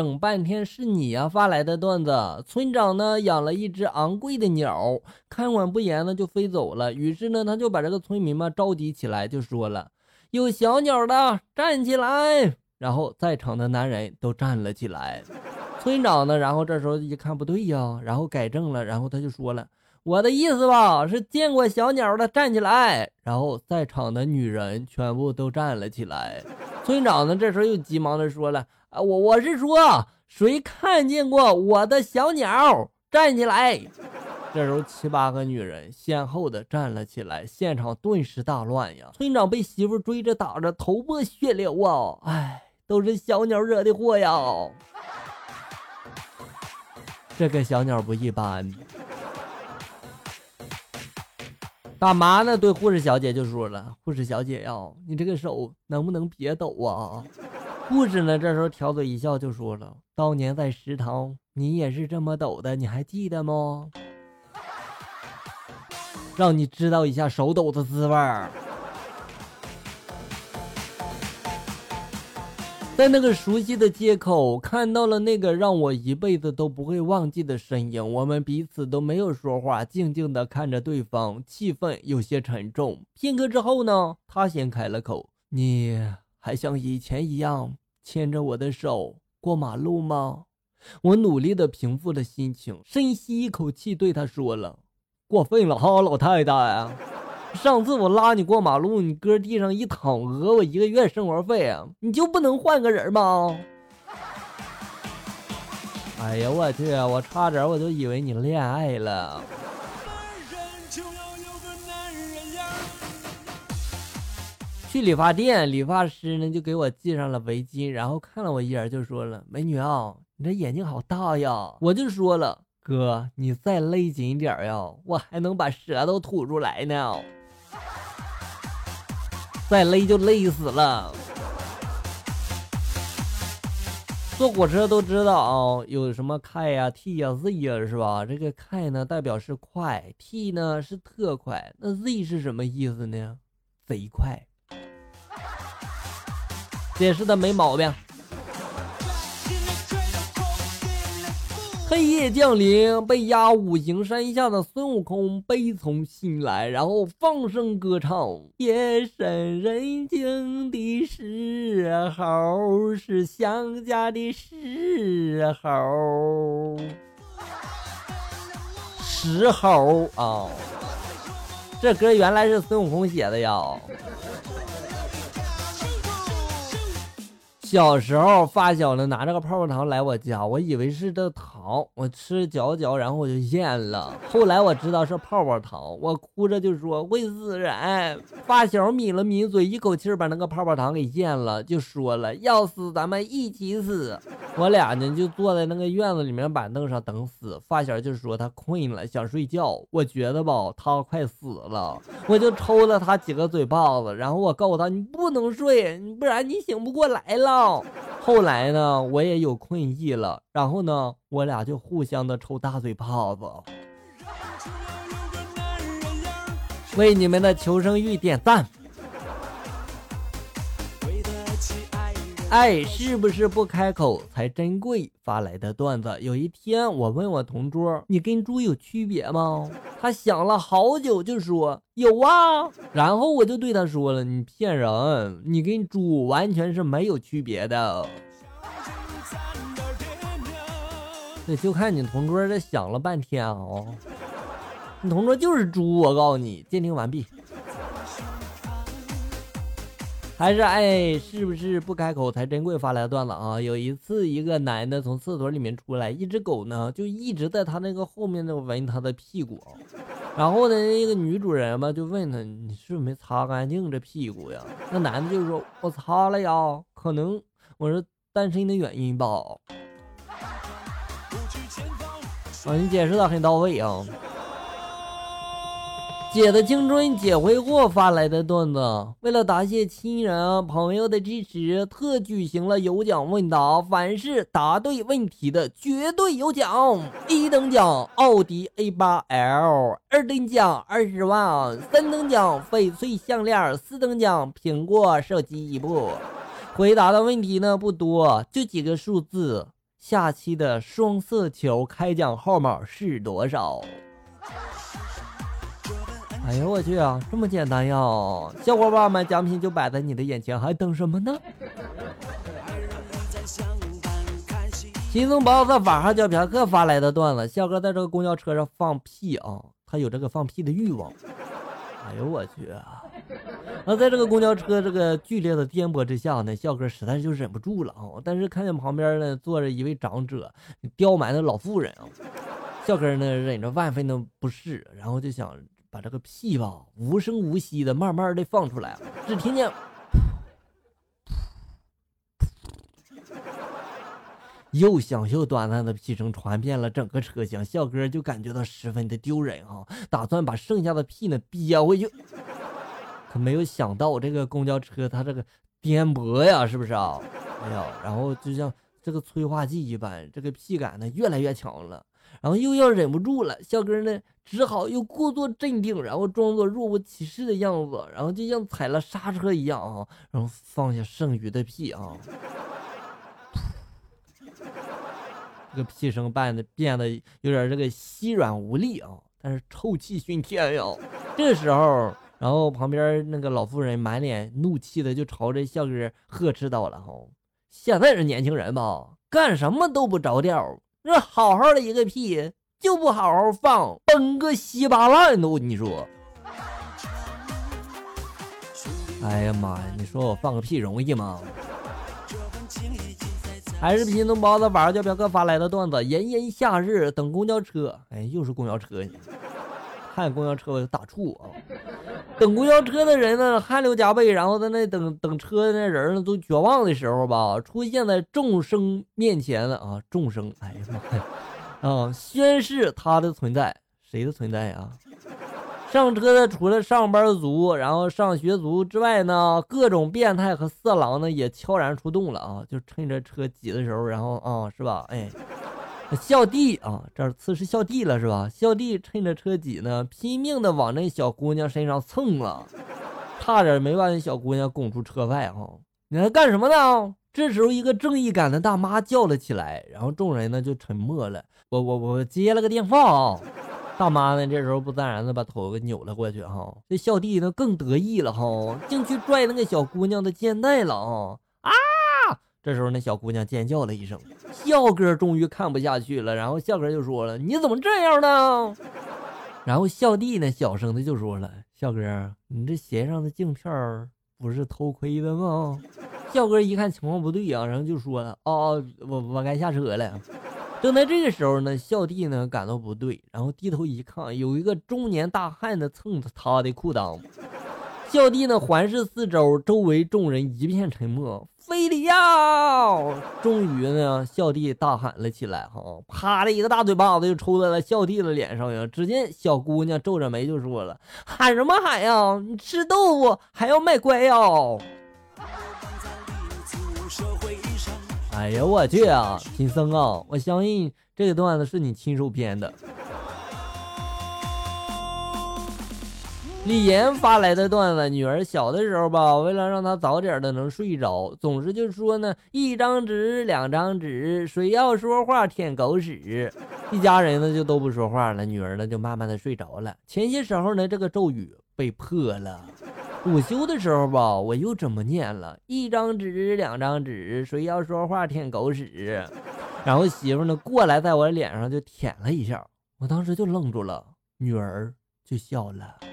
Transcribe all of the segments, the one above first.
等半天是你呀发来的段子。村长呢养了一只昂贵的鸟，看管不严呢就飞走了。于是呢他就把这个村民们召集起来，就说了：“有小鸟的站起来。”然后在场的男人都站了起来。村长呢，然后这时候一看不对呀，然后改正了，然后他就说了。我的意思吧，是见过小鸟的站起来，然后在场的女人全部都站了起来。村长呢，这时候又急忙的说了：“啊，我我是说，谁看见过我的小鸟？站起来！”这时候七八个女人先后的站了起来，现场顿时大乱呀。村长被媳妇追着打着，头破血流啊！哎，都是小鸟惹的祸呀。这个小鸟不一般。大妈呢？对护士小姐就说了：“护士小姐呀，你这个手能不能别抖啊？”护士呢，这时候挑嘴一笑就说了：“当年在食堂，你也是这么抖的，你还记得吗？让你知道一下手抖的滋味儿。”在那个熟悉的街口，看到了那个让我一辈子都不会忘记的身影。我们彼此都没有说话，静静的看着对方，气氛有些沉重。片刻之后呢，他先开了口：“你还像以前一样牵着我的手过马路吗？”我努力的平复了心情，深吸一口气，对他说了：“过分了哈，老太太。”上次我拉你过马路，你搁地上一躺，讹我一个月生活费啊！你就不能换个人吗？哎呀，我去，我差点我就以为你恋爱了。去理发店，理发师呢就给我系上了围巾，然后看了我一眼，就说了：“美女啊，你这眼睛好大呀！”我就说了：“哥，你再勒紧点呀，我还能把舌头吐出来呢。”再勒就勒死了。坐火车都知道啊，有什么 K 呀、T 呀、Z 呀，是吧？这个 K 呢代表是快，T 呢是特快，那 Z 是什么意思呢？贼快。解释的没毛病。黑夜降临，被压五行山下的孙悟空悲从心来，然后放声歌唱。夜深人静的时候，是想家的时候。时候啊，这歌原来是孙悟空写的呀。小时候，发小呢拿着个泡泡糖来我家，我以为是这糖，我吃嚼嚼，然后我就咽了。后来我知道是泡泡糖，我哭着就说会死人。发小抿了抿嘴，一口气把那个泡泡糖给咽了，就说了要死咱们一起死。我俩呢就坐在那个院子里面板凳上等死。发小就说他困了，想睡觉。我觉得吧，他快死了，我就抽了他几个嘴巴子，然后我告诉他你不能睡，不然你醒不过来了。后来呢，我也有困意了，然后呢，我俩就互相的抽大嘴泡子。为你们的求生欲点赞。爱是不是不开口才珍贵？发来的段子。有一天，我问我同桌：“你跟猪有区别吗？”他想了好久，就说：“有啊。”然后我就对他说了：“你骗人，你跟猪完全是没有区别的。”那就看你同桌这想了半天啊，你同桌就是猪，我告诉你。鉴定完毕。还是爱是不是不开口才珍贵？发来的段子啊，有一次一个男的从厕所里面出来，一只狗呢就一直在他那个后面那闻他的屁股，然后呢那个女主人嘛就问他，你是不是没擦干净这屁股呀？那男的就说，我擦了呀，可能我是单身的原因吧。啊，你解释的很到位啊。姐的青春姐挥霍发来的段子，为了答谢亲人朋友的支持，特举行了有奖问答，凡是答对问题的绝对有奖。一等奖奥迪 A8L，二等奖二十万，三等奖翡翠项链，四等奖苹果手机一部。回答的问题呢不多，就几个数字：下期的双色球开奖号码是多少？哎呦我去啊，这么简单呀！小伙伴们，奖品就摆在你的眼前，还等什么呢？轻松包子网上叫嫖客发来的段子：笑哥在这个公交车上放屁啊，他有这个放屁的欲望。哎呦我去啊！那在这个公交车这个剧烈的颠簸之下呢，笑哥实在是就忍不住了啊！但是看见旁边呢坐着一位长者，刁蛮的老妇人啊，笑哥呢忍着万分的不适，然后就想把这个屁吧无声无息的慢慢的放出来，只听见。又响又短暂的屁声传遍了整个车厢，笑哥就感觉到十分的丢人啊，打算把剩下的屁呢憋回去，可没有想到这个公交车它这个颠簸呀，是不是啊？哎呀，然后就像这个催化剂一般，这个屁感呢越来越强了，然后又要忍不住了，笑哥呢只好又故作镇定，然后装作若无其事的样子，然后就像踩了刹车一样啊，然后放下剩余的屁啊。这个屁声变得变得有点这个稀软无力啊，但是臭气熏天呀。这时候，然后旁边那个老妇人满脸怒气的就朝着笑哥呵斥道了：“哈，现在这年轻人吧，干什么都不着调，这好好的一个屁就不好好放，崩个稀巴烂都，你说？哎呀妈呀，你说我放个屁容易吗？”还是拼东包子晚上叫表哥发来的段子：炎炎夏日等公交车，哎，又是公交车，看公交车我就打怵啊！等公交车的人呢，汗流浃背，然后在那等等车的那人呢，都绝望的时候吧，出现在众生面前了啊！众生，哎呀妈呀，啊，宣誓他的存在，谁的存在啊？上车的除了上班族，然后上学族之外呢，各种变态和色狼呢也悄然出动了啊！就趁着车挤的时候，然后啊，是吧？哎，孝弟啊，这次是孝弟了是吧？孝弟趁着车挤呢，拼命的往那小姑娘身上蹭了，差点没把那小姑娘拱出车外哈！你在干什么呢？这时候一个正义感的大妈叫了起来，然后众人呢就沉默了。我我我接了个电话啊！大妈呢？这时候不自然的把头给扭了过去哈。这孝弟呢更得意了哈，竟去拽那个小姑娘的肩带了啊啊！这时候那小姑娘尖叫了一声，笑哥终于看不下去了，然后笑哥就说了：“你怎么这样呢？”然后笑弟呢小声的就说了：“笑哥，你这鞋上的镜片不是偷窥的吗？”笑哥一看情况不对呀，然后就说了：“哦，我我该下车了。”正在这个时候呢，笑弟呢感到不对，然后低头一看，有一个中年大汉呢蹭着他的裤裆。孝弟呢环视四周，周围众人一片沉默。非礼呀！终于呢，孝弟大喊了起来，哈，啪的一个大嘴巴子就抽在了孝弟的脸上呀。只见小姑娘皱着眉就说了：“喊什么喊呀？你吃豆腐还要卖乖呀？”哎呀，我去啊，贫僧啊，我相信这个段子是你亲手编的。李岩发来的段子：女儿小的时候吧，为了让她早点的能睡着，总是就说呢，一张纸，两张纸，谁要说话舔狗屎。一家人呢就都不说话了，女儿呢就慢慢的睡着了。前些时候呢，这个咒语被破了。午休的时候吧，我又这么念了：一张纸，两张纸，谁要说话舔狗屎。然后媳妇呢过来，在我脸上就舔了一下，我当时就愣住了，女儿就笑了。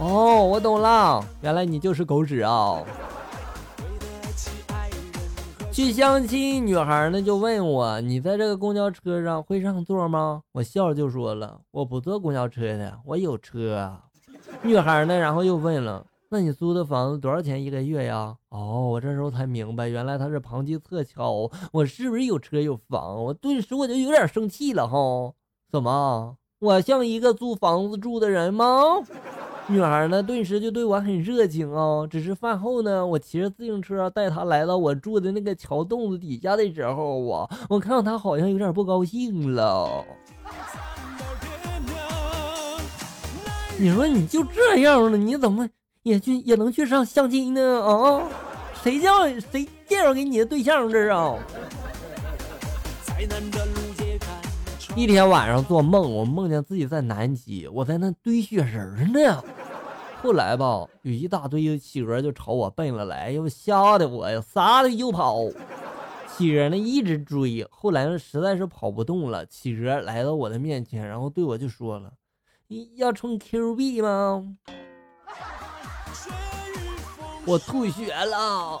哦，我懂了，原来你就是狗屎啊！去相亲，女孩呢就问我：你在这个公交车上会让座吗？我笑着就说了：我不坐公交车的，我有车。女孩呢，然后又问了：“那你租的房子多少钱一个月呀？”哦，我这时候才明白，原来他是旁击侧敲，我是不是有车有房？我顿时我就有点生气了哈！怎么，我像一个租房子住的人吗？女孩呢，顿时就对我很热情啊。只是饭后呢，我骑着自行车带她来到我住的那个桥洞子底下的时候，我我看到她好像有点不高兴了。你说你就这样了，你怎么也去也能去上相亲呢？啊，谁叫谁介绍给你的对象这是啊？一天晚上做梦，我梦见自己在南极，我在那堆雪人呢。后来吧，有一大堆企鹅就朝我奔了来，又吓得我呀，撒腿就跑。企鹅呢一直追，后来呢实在是跑不动了，企鹅来到我的面前，然后对我就说了：“你要充 Q 币吗？”我吐血了。